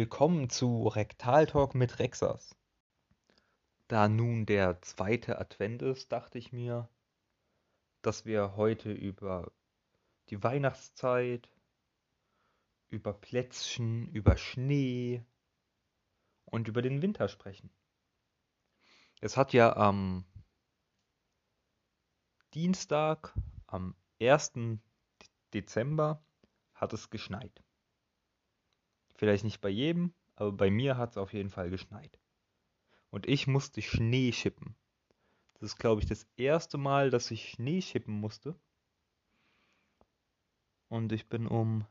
Willkommen zu Rektaltalk mit Rexas. Da nun der zweite Advent ist, dachte ich mir, dass wir heute über die Weihnachtszeit, über Plätzchen, über Schnee und über den Winter sprechen. Es hat ja am Dienstag, am 1. Dezember, hat es geschneit. Vielleicht nicht bei jedem, aber bei mir hat es auf jeden Fall geschneit. Und ich musste Schnee schippen. Das ist, glaube ich, das erste Mal, dass ich Schnee schippen musste. Und ich bin um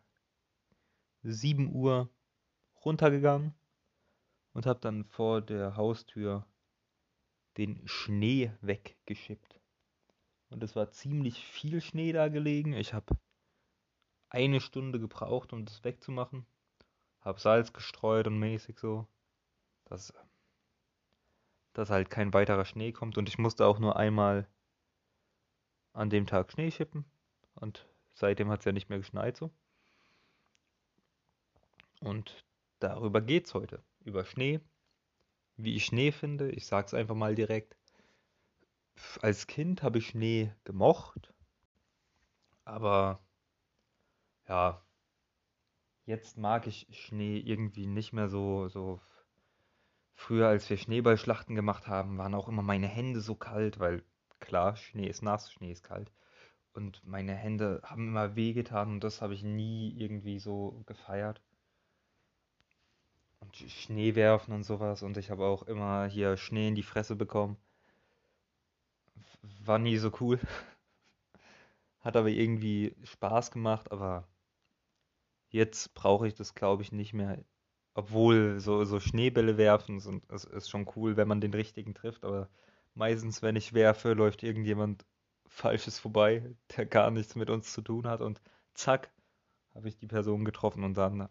7 Uhr runtergegangen und habe dann vor der Haustür den Schnee weggeschippt. Und es war ziemlich viel Schnee da gelegen. Ich habe eine Stunde gebraucht, um das wegzumachen. Hab Salz gestreut und mäßig so. Dass, dass halt kein weiterer Schnee kommt. Und ich musste auch nur einmal an dem Tag Schnee schippen. Und seitdem hat es ja nicht mehr geschneit so. Und darüber geht's heute. Über Schnee. Wie ich Schnee finde. Ich sag's einfach mal direkt. Als Kind habe ich Schnee gemocht. Aber ja, jetzt mag ich Schnee irgendwie nicht mehr so, so. Früher, als wir Schneeballschlachten gemacht haben, waren auch immer meine Hände so kalt, weil klar, Schnee ist nass, Schnee ist kalt. Und meine Hände haben immer wehgetan und das habe ich nie irgendwie so gefeiert. Und Schnee werfen und sowas. Und ich habe auch immer hier Schnee in die Fresse bekommen. War nie so cool. Hat aber irgendwie Spaß gemacht, aber Jetzt brauche ich das, glaube ich, nicht mehr. Obwohl so, so Schneebälle werfen sind, ist, ist schon cool, wenn man den richtigen trifft. Aber meistens, wenn ich werfe, läuft irgendjemand Falsches vorbei, der gar nichts mit uns zu tun hat. Und zack, habe ich die Person getroffen und dann,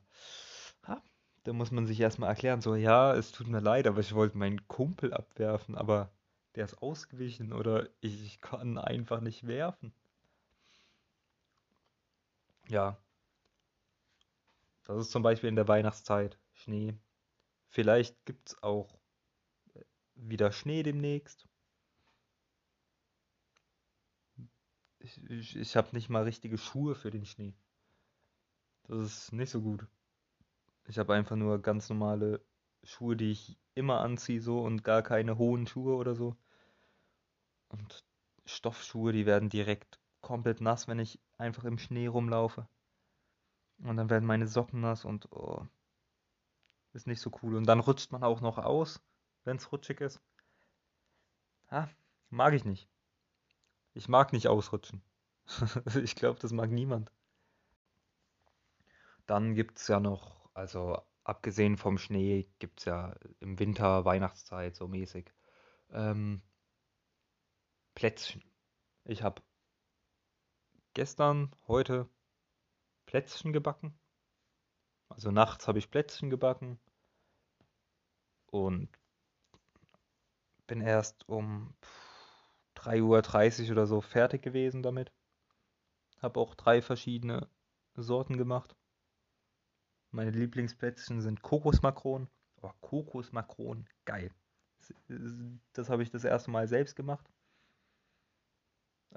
ha, da muss man sich erstmal erklären, so, ja, es tut mir leid, aber ich wollte meinen Kumpel abwerfen, aber der ist ausgewichen oder ich kann einfach nicht werfen. Ja, das ist zum Beispiel in der Weihnachtszeit Schnee. Vielleicht gibt es auch äh, wieder Schnee demnächst. Ich, ich, ich habe nicht mal richtige Schuhe für den Schnee. Das ist nicht so gut. Ich habe einfach nur ganz normale Schuhe, die ich immer anziehe so und gar keine hohen Schuhe oder so. Und Stoffschuhe, die werden direkt komplett nass, wenn ich einfach im Schnee rumlaufe. Und dann werden meine Socken nass und oh, ist nicht so cool. Und dann rutscht man auch noch aus, wenn es rutschig ist. Ha, mag ich nicht. Ich mag nicht ausrutschen. ich glaube, das mag niemand. Dann gibt es ja noch, also abgesehen vom Schnee, gibt es ja im Winter, Weihnachtszeit so mäßig, ähm, Plätzchen. Ich habe gestern, heute Plätzchen gebacken. Also nachts habe ich Plätzchen gebacken und bin erst um 3.30 Uhr oder so fertig gewesen damit. Habe auch drei verschiedene Sorten gemacht. Meine Lieblingsplätzchen sind Kokosmakronen. Oh, Kokosmakronen, geil. Das habe ich das erste Mal selbst gemacht.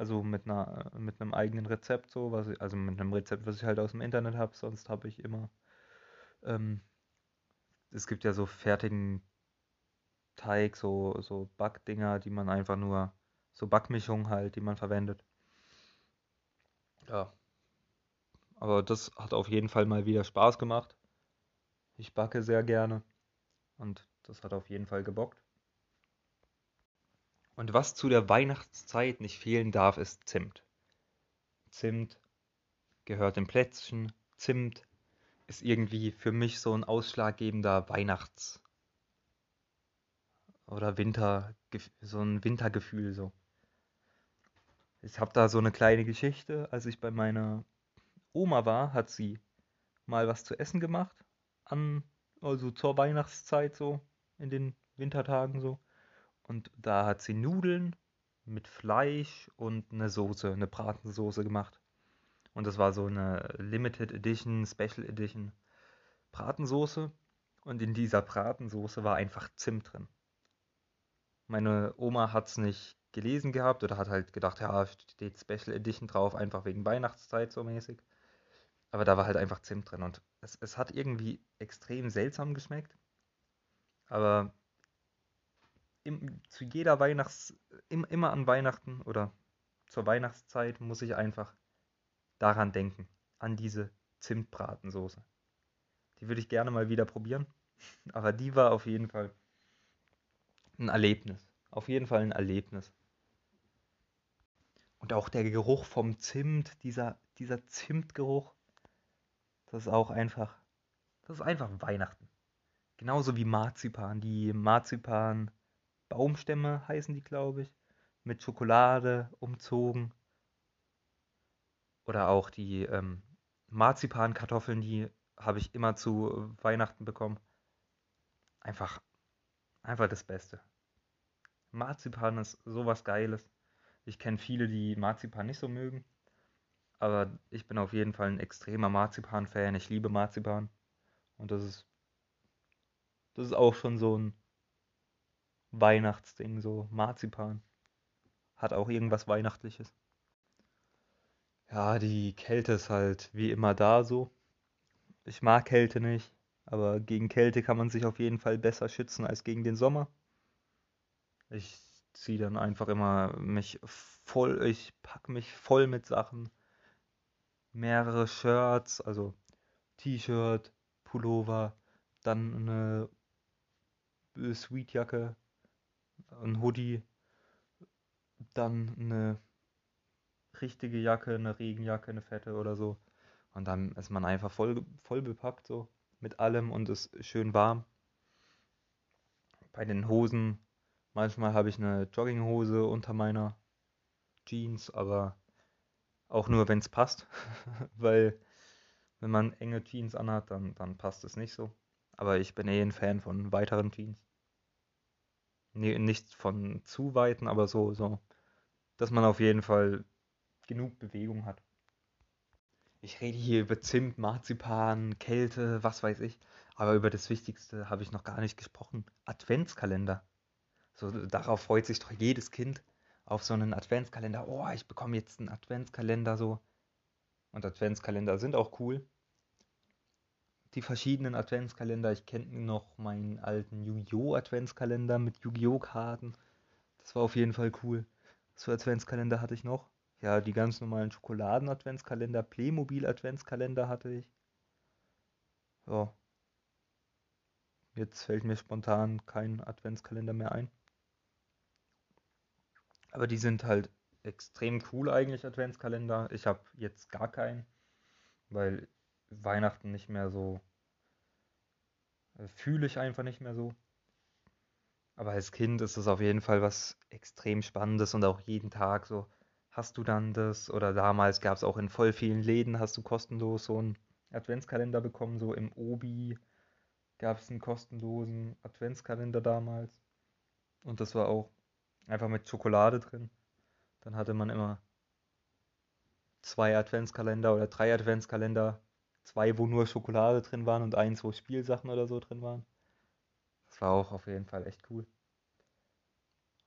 Also mit einer, mit einem eigenen Rezept so, was ich, also mit einem Rezept, was ich halt aus dem Internet habe, sonst habe ich immer. Ähm, es gibt ja so fertigen Teig, so, so Backdinger, die man einfach nur, so Backmischungen halt, die man verwendet. Ja. Aber das hat auf jeden Fall mal wieder Spaß gemacht. Ich backe sehr gerne. Und das hat auf jeden Fall gebockt. Und was zu der Weihnachtszeit nicht fehlen darf, ist Zimt. Zimt gehört im Plätzchen. Zimt ist irgendwie für mich so ein ausschlaggebender Weihnachts- oder Winter, so ein Wintergefühl so. Ich habe da so eine kleine Geschichte. Als ich bei meiner Oma war, hat sie mal was zu essen gemacht. An, also zur Weihnachtszeit so, in den Wintertagen so. Und da hat sie Nudeln mit Fleisch und eine Soße, eine Bratensoße gemacht. Und das war so eine Limited Edition, Special Edition Bratensoße. Und in dieser Bratensoße war einfach Zimt drin. Meine Oma hat es nicht gelesen gehabt oder hat halt gedacht, ja, steht Special Edition drauf, einfach wegen Weihnachtszeit so mäßig. Aber da war halt einfach Zimt drin und es, es hat irgendwie extrem seltsam geschmeckt. Aber im, zu jeder Weihnachts, im, immer an Weihnachten oder zur Weihnachtszeit muss ich einfach daran denken, an diese Zimtbratensoße. Die würde ich gerne mal wieder probieren, aber die war auf jeden Fall ein Erlebnis. Auf jeden Fall ein Erlebnis. Und auch der Geruch vom Zimt, dieser, dieser Zimtgeruch, das ist auch einfach, das ist einfach Weihnachten. Genauso wie Marzipan. Die Marzipan-Baumstämme heißen die, glaube ich. Mit Schokolade umzogen. Oder auch die ähm, Marzipan-Kartoffeln, die habe ich immer zu Weihnachten bekommen. Einfach, einfach das Beste. Marzipan ist sowas Geiles. Ich kenne viele, die Marzipan nicht so mögen. Aber ich bin auf jeden Fall ein extremer Marzipan-Fan. Ich liebe Marzipan. Und das ist das ist auch schon so ein Weihnachtsding, so Marzipan. Hat auch irgendwas Weihnachtliches. Ja, die Kälte ist halt wie immer da so. Ich mag Kälte nicht, aber gegen Kälte kann man sich auf jeden Fall besser schützen als gegen den Sommer. Ich ziehe dann einfach immer mich voll, ich packe mich voll mit Sachen. Mehrere Shirts, also T-Shirt, Pullover, dann eine Sweetjacke, ein Hoodie, dann eine richtige Jacke, eine Regenjacke, eine fette oder so. Und dann ist man einfach voll, voll bepackt so mit allem und ist schön warm. Bei den Hosen, manchmal habe ich eine Jogginghose unter meiner Jeans, aber auch nur, wenn es passt. Weil wenn man enge Jeans anhat, dann, dann passt es nicht so. Aber ich bin eh ein Fan von weiteren Jeans. Nee, nicht von zu weiten, aber so, so, dass man auf jeden Fall genug Bewegung hat. Ich rede hier über Zimt, Marzipan, Kälte, was weiß ich. Aber über das Wichtigste habe ich noch gar nicht gesprochen. Adventskalender. So, darauf freut sich doch jedes Kind auf so einen Adventskalender. Oh, ich bekomme jetzt einen Adventskalender so. Und Adventskalender sind auch cool die verschiedenen Adventskalender. Ich kenne noch meinen alten Yu-Gi-Oh! Adventskalender mit Yu-Gi-Oh! Karten. Das war auf jeden Fall cool. Für Adventskalender hatte ich noch? Ja, die ganz normalen Schokoladen-Adventskalender, Playmobil-Adventskalender hatte ich. Ja. Jetzt fällt mir spontan kein Adventskalender mehr ein. Aber die sind halt extrem cool eigentlich, Adventskalender. Ich habe jetzt gar keinen, weil Weihnachten nicht mehr so. Äh, fühle ich einfach nicht mehr so. Aber als Kind ist es auf jeden Fall was extrem Spannendes und auch jeden Tag so. Hast du dann das? Oder damals gab es auch in voll vielen Läden, hast du kostenlos so einen Adventskalender bekommen, so im Obi gab es einen kostenlosen Adventskalender damals. Und das war auch einfach mit Schokolade drin. Dann hatte man immer zwei Adventskalender oder drei Adventskalender zwei, wo nur Schokolade drin waren und eins, wo Spielsachen oder so drin waren. Das war auch auf jeden Fall echt cool.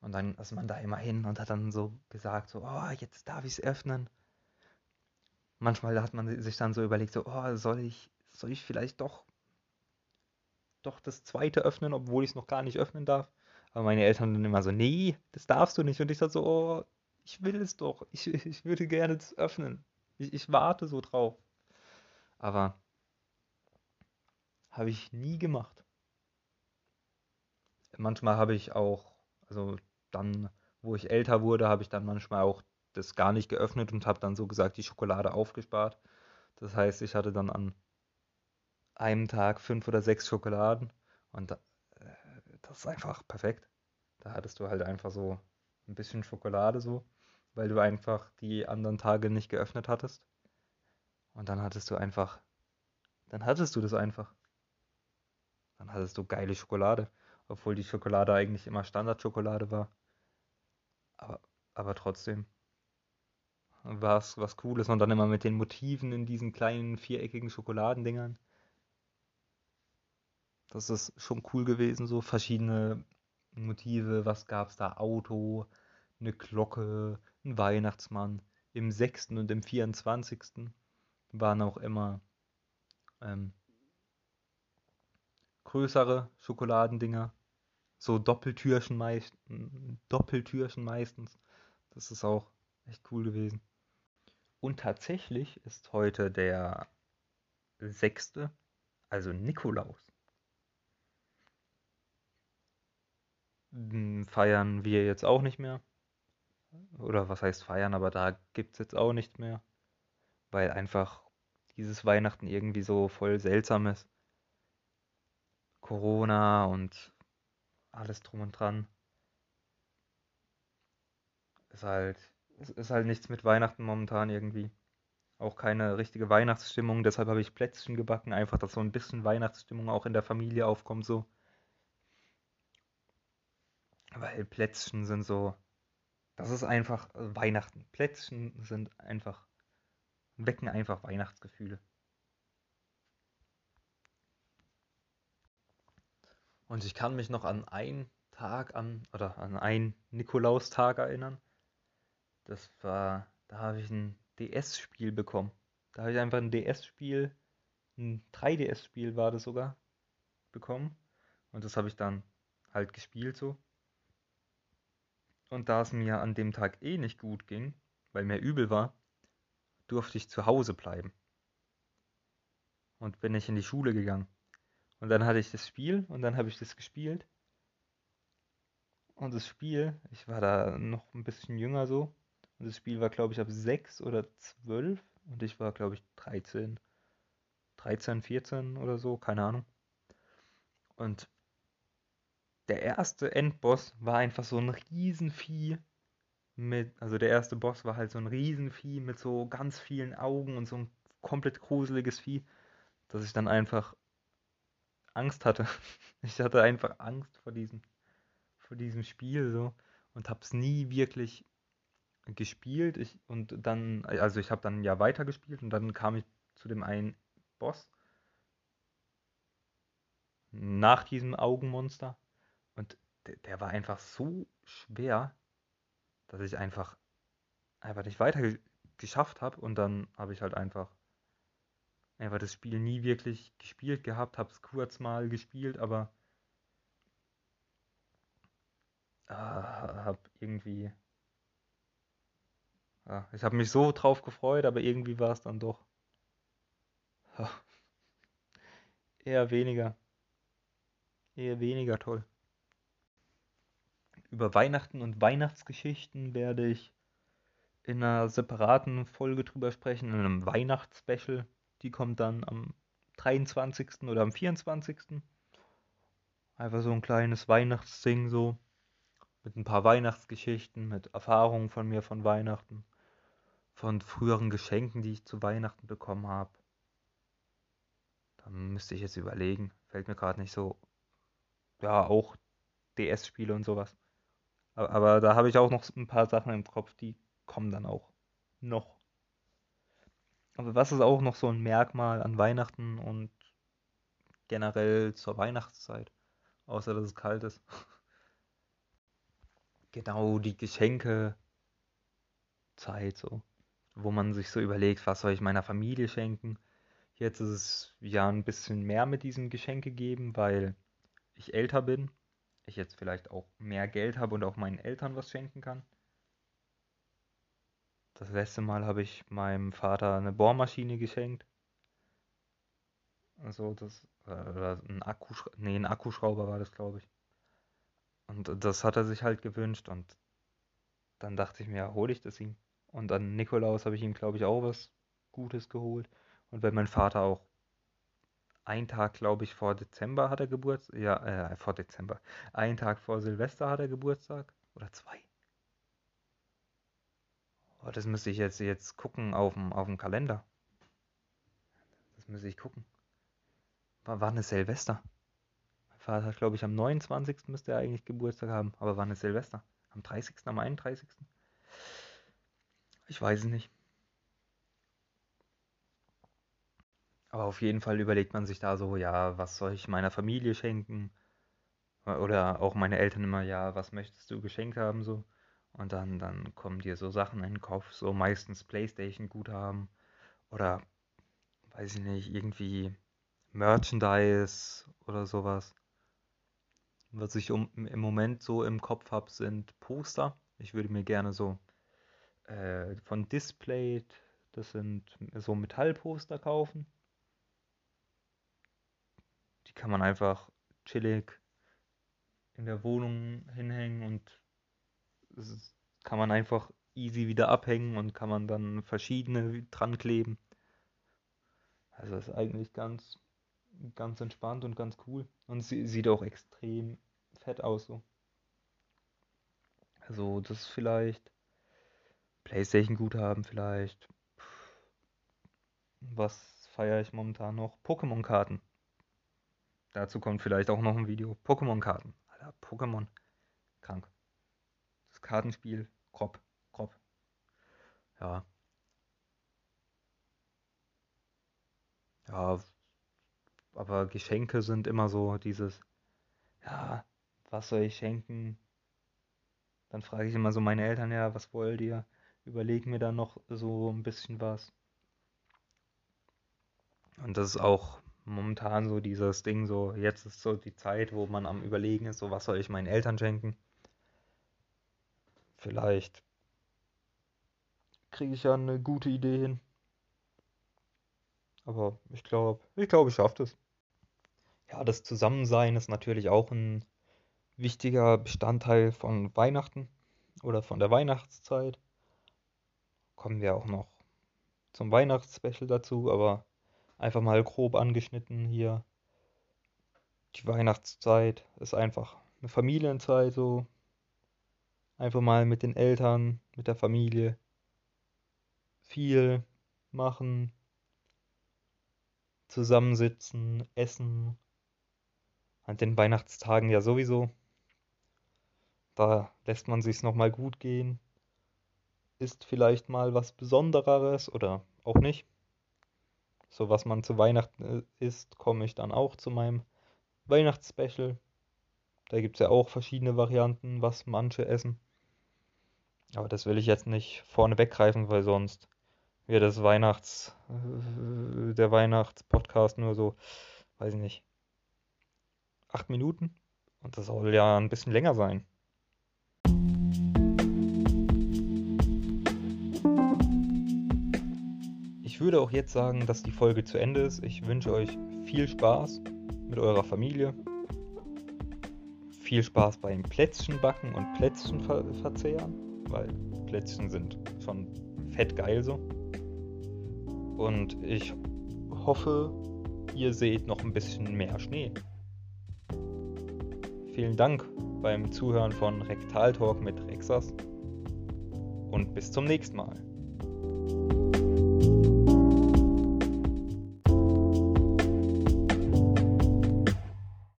Und dann ist man da immer hin und hat dann so gesagt, so, oh, jetzt darf ich es öffnen. Manchmal hat man sich dann so überlegt, so, oh, soll ich, soll ich vielleicht doch, doch das zweite öffnen, obwohl ich es noch gar nicht öffnen darf. Aber meine Eltern dann immer so, nee, das darfst du nicht. Und ich dachte so, oh, ich will es doch. Ich, ich würde gerne das öffnen. Ich, ich warte so drauf. Aber habe ich nie gemacht. Manchmal habe ich auch, also dann, wo ich älter wurde, habe ich dann manchmal auch das gar nicht geöffnet und habe dann so gesagt die Schokolade aufgespart. Das heißt, ich hatte dann an einem Tag fünf oder sechs Schokoladen und äh, das ist einfach perfekt. Da hattest du halt einfach so ein bisschen Schokolade so, weil du einfach die anderen Tage nicht geöffnet hattest. Und dann hattest du einfach, dann hattest du das einfach. Dann hattest du geile Schokolade, obwohl die Schokolade eigentlich immer Standardschokolade war. Aber, aber trotzdem war es was Cooles und dann immer mit den Motiven in diesen kleinen viereckigen Schokoladendingern. Das ist schon cool gewesen, so verschiedene Motive. Was gab es da? Auto, eine Glocke, ein Weihnachtsmann. Im 6. und im 24. waren auch immer ähm, größere Schokoladendinger. So Doppeltürchen, meist, Doppeltürchen meistens. Das ist auch echt cool gewesen. Und tatsächlich ist heute der 6., also Nikolaus. Hm, feiern wir jetzt auch nicht mehr. Oder was heißt feiern, aber da gibt es jetzt auch nichts mehr. Weil einfach dieses Weihnachten irgendwie so voll seltsam ist. Corona und alles drum und dran. Ist halt, ist halt nichts mit Weihnachten momentan irgendwie. Auch keine richtige Weihnachtsstimmung, deshalb habe ich Plätzchen gebacken, einfach, dass so ein bisschen Weihnachtsstimmung auch in der Familie aufkommt, so. Weil Plätzchen sind so, das ist einfach Weihnachten. Plätzchen sind einfach, wecken einfach Weihnachtsgefühle. Und ich kann mich noch an einen Tag an, oder an einen Nikolaustag erinnern. Das war, da habe ich ein DS-Spiel bekommen. Da habe ich einfach ein DS-Spiel, ein 3DS-Spiel war das sogar, bekommen. Und das habe ich dann halt gespielt so. Und da es mir an dem Tag eh nicht gut ging, weil mir übel war, durfte ich zu Hause bleiben. Und bin ich in die Schule gegangen. Und dann hatte ich das Spiel und dann habe ich das gespielt. Und das Spiel, ich war da noch ein bisschen jünger so. Und das Spiel war, glaube ich, ab 6 oder 12. Und ich war, glaube ich, 13. 13, 14 oder so, keine Ahnung. Und der erste Endboss war einfach so ein Riesenvieh mit, also der erste Boss war halt so ein Riesenvieh mit so ganz vielen Augen und so ein komplett gruseliges Vieh, dass ich dann einfach Angst hatte. Ich hatte einfach Angst vor diesem, vor diesem Spiel so und hab's nie wirklich gespielt. Ich, und dann, also ich habe dann ja weitergespielt und dann kam ich zu dem einen Boss nach diesem Augenmonster und der, der war einfach so schwer, dass ich einfach einfach nicht weiter geschafft habe und dann habe ich halt einfach einfach das Spiel nie wirklich gespielt gehabt, habe es kurz mal gespielt, aber äh, habe irgendwie ja, ich habe mich so drauf gefreut, aber irgendwie war es dann doch eher weniger. Eher weniger toll. Über Weihnachten und Weihnachtsgeschichten werde ich in einer separaten Folge drüber sprechen, in einem Weihnachtsspecial. Die kommt dann am 23. oder am 24. Einfach so ein kleines Weihnachtsding so. Mit ein paar Weihnachtsgeschichten, mit Erfahrungen von mir von Weihnachten von früheren Geschenken, die ich zu Weihnachten bekommen habe. Da müsste ich jetzt überlegen. Fällt mir gerade nicht so. Ja, auch DS-Spiele und sowas. Aber, aber da habe ich auch noch ein paar Sachen im Kopf, die kommen dann auch noch. Aber was ist auch noch so ein Merkmal an Weihnachten und generell zur Weihnachtszeit? Außer dass es kalt ist. genau, die Geschenke. Zeit so wo man sich so überlegt, was soll ich meiner Familie schenken. Jetzt ist es ja ein bisschen mehr mit diesem Geschenke geben, weil ich älter bin, ich jetzt vielleicht auch mehr Geld habe und auch meinen Eltern was schenken kann. Das letzte Mal habe ich meinem Vater eine Bohrmaschine geschenkt. Also das oder ein Akkuschrauber, nee, ein Akkuschrauber war das, glaube ich. Und das hat er sich halt gewünscht und dann dachte ich mir, hole ich das ihm. Und an Nikolaus habe ich ihm, glaube ich, auch was Gutes geholt. Und weil mein Vater auch ein Tag, glaube ich, vor Dezember hat er Geburtstag. Ja, äh, vor Dezember. Ein Tag vor Silvester hat er Geburtstag. Oder zwei. Oh, das müsste ich jetzt, jetzt gucken auf dem, auf dem Kalender. Das müsste ich gucken. War, war eine Silvester. Mein Vater hat, glaube ich, am 29. müsste er eigentlich Geburtstag haben. Aber war eine Silvester. Am 30., am 31. Ich weiß es nicht. Aber auf jeden Fall überlegt man sich da so, ja, was soll ich meiner Familie schenken? Oder auch meine Eltern immer, ja, was möchtest du geschenkt haben so? Und dann, dann kommen dir so Sachen in den Kopf, so meistens Playstation-Guthaben oder weiß ich nicht, irgendwie Merchandise oder sowas. Was ich um, im Moment so im Kopf habe, sind Poster. Ich würde mir gerne so äh, von Displayed, das sind so Metallposter kaufen. Die kann man einfach chillig in der Wohnung hinhängen und kann man einfach easy wieder abhängen und kann man dann verschiedene dran kleben. Also ist eigentlich ganz, ganz entspannt und ganz cool. Und sie sieht auch extrem fett aus so. Also das ist vielleicht Playstation Guthaben vielleicht. Was feiere ich momentan noch? Pokémon-Karten. Dazu kommt vielleicht auch noch ein Video. Pokémon-Karten. Alter, Pokémon. Krank. Das Kartenspiel. Grob. Grob. Ja. Ja, aber Geschenke sind immer so dieses, ja, was soll ich schenken? Dann frage ich immer so meine Eltern, ja, was wollt ihr? Überlegen mir dann noch so ein bisschen was. Und das ist auch momentan so dieses Ding, so jetzt ist so die Zeit, wo man am Überlegen ist, so was soll ich meinen Eltern schenken? Vielleicht kriege ich ja eine gute Idee hin. Aber ich glaube, ich glaube, ich schaffe das. Ja, das Zusammensein ist natürlich auch ein wichtiger Bestandteil von Weihnachten oder von der Weihnachtszeit. Kommen wir auch noch zum Weihnachtsspecial dazu, aber einfach mal grob angeschnitten hier. Die Weihnachtszeit ist einfach eine Familienzeit so. Einfach mal mit den Eltern, mit der Familie viel machen, zusammensitzen, essen. An den Weihnachtstagen ja sowieso. Da lässt man sich's nochmal gut gehen. Ist vielleicht mal was Besondereres oder auch nicht. So was man zu Weihnachten äh, isst, komme ich dann auch zu meinem Weihnachtsspecial. Da gibt es ja auch verschiedene Varianten, was manche essen. Aber das will ich jetzt nicht vorne weggreifen, weil sonst wird das Weihnachts, äh, der Weihnachtspodcast nur so, weiß ich nicht, acht Minuten. Und das soll ja ein bisschen länger sein. Ich würde auch jetzt sagen, dass die Folge zu Ende ist. Ich wünsche euch viel Spaß mit eurer Familie. Viel Spaß beim Plätzchen backen und Plätzchen ver verzehren, weil Plätzchen sind schon fett geil so. Und ich hoffe, ihr seht noch ein bisschen mehr Schnee. Vielen Dank beim Zuhören von Rektal Talk mit Rexas und bis zum nächsten Mal.